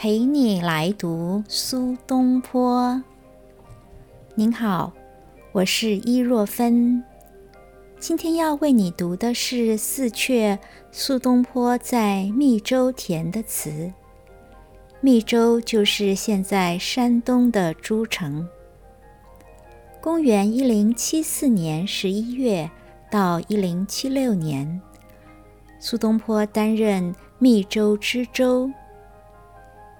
陪你来读苏东坡。您好，我是伊若芬。今天要为你读的是四阙苏东坡在密州填的词。密州就是现在山东的诸城。公元一零七四年十一月到一零七六年，苏东坡担任密州知州。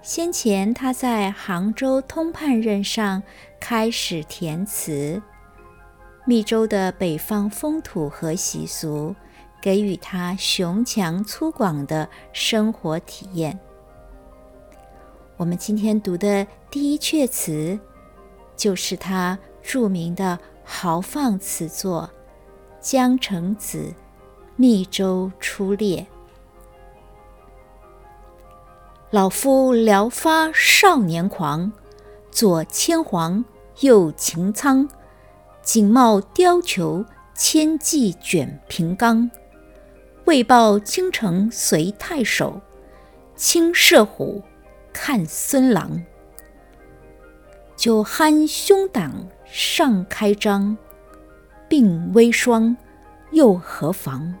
先前他在杭州通判任上开始填词。密州的北方风土和习俗，给予他雄强粗犷的生活体验。我们今天读的第一阙词，就是他著名的豪放词作《江城子·密州出猎》。老夫聊发少年狂，左牵黄，右擎苍。锦帽貂裘，千骑卷平冈。为报京城随太守，亲射虎，看孙郎。酒酣胸胆尚开张，鬓微霜，又何妨？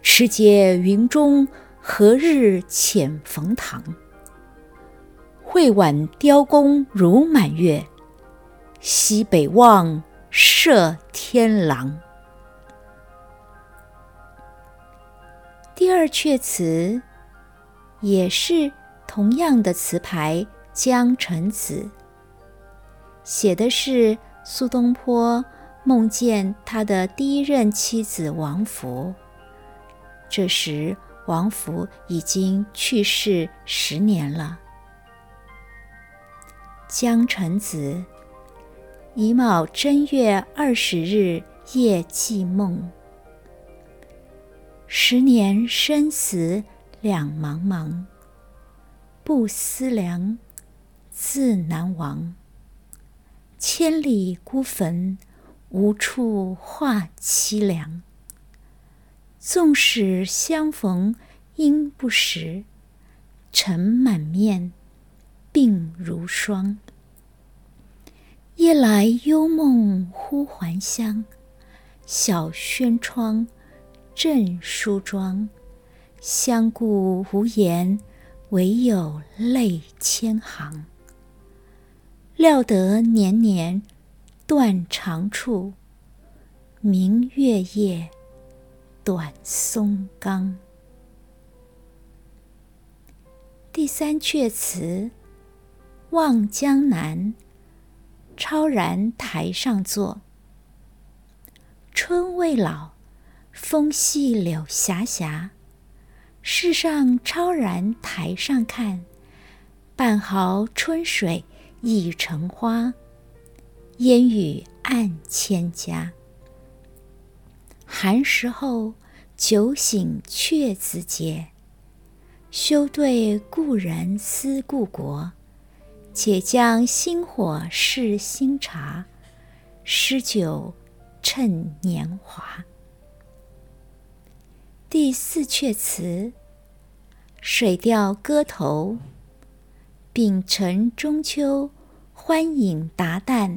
持节云中，何日遣冯唐？会挽雕弓如满月，西北望。射天狼。第二阙词也是同样的词牌《江城子》，写的是苏东坡梦见他的第一任妻子王弗，这时王弗已经去世十年了。《江城子》。乙卯正月二十日夜寂梦，十年生死两茫茫，不思量，自难忘。千里孤坟，无处话凄凉。纵使相逢应不识，尘满面，鬓如霜。夜来幽梦忽还乡，小轩窗，正梳妆。相顾无言，唯有泪千行。料得年年断肠处，明月夜，短松冈。第三阙词《望江南》。超然台上坐，春未老，风细柳斜斜。世上超然台上看，半壕春水一城花，烟雨暗千家。寒食后，酒醒却自嗟。休对故人思故国。且将新火试新茶，诗酒趁年华。第四阙词《水调歌头·丙辰中秋》，欢饮达旦，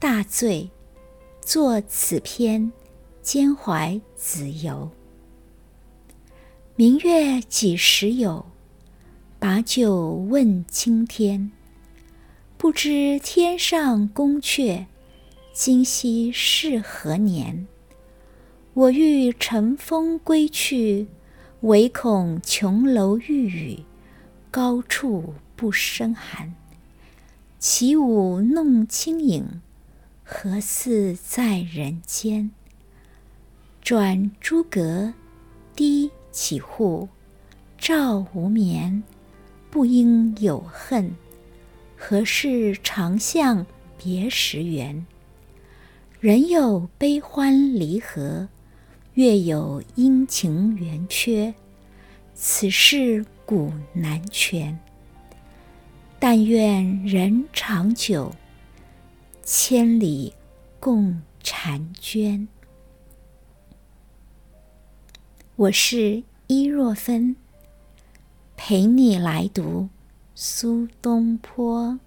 大醉，作此篇，兼怀子由。明月几时有？把酒问青天。不知天上宫阙，今夕是何年？我欲乘风归去，唯恐琼楼玉宇，高处不胜寒。起舞弄清影，何似在人间？转朱阁，低绮户，照无眠，不应有恨。何事长向别时圆？人有悲欢离合，月有阴晴圆缺，此事古难全。但愿人长久，千里共婵娟。我是伊若芬，陪你来读。苏东坡。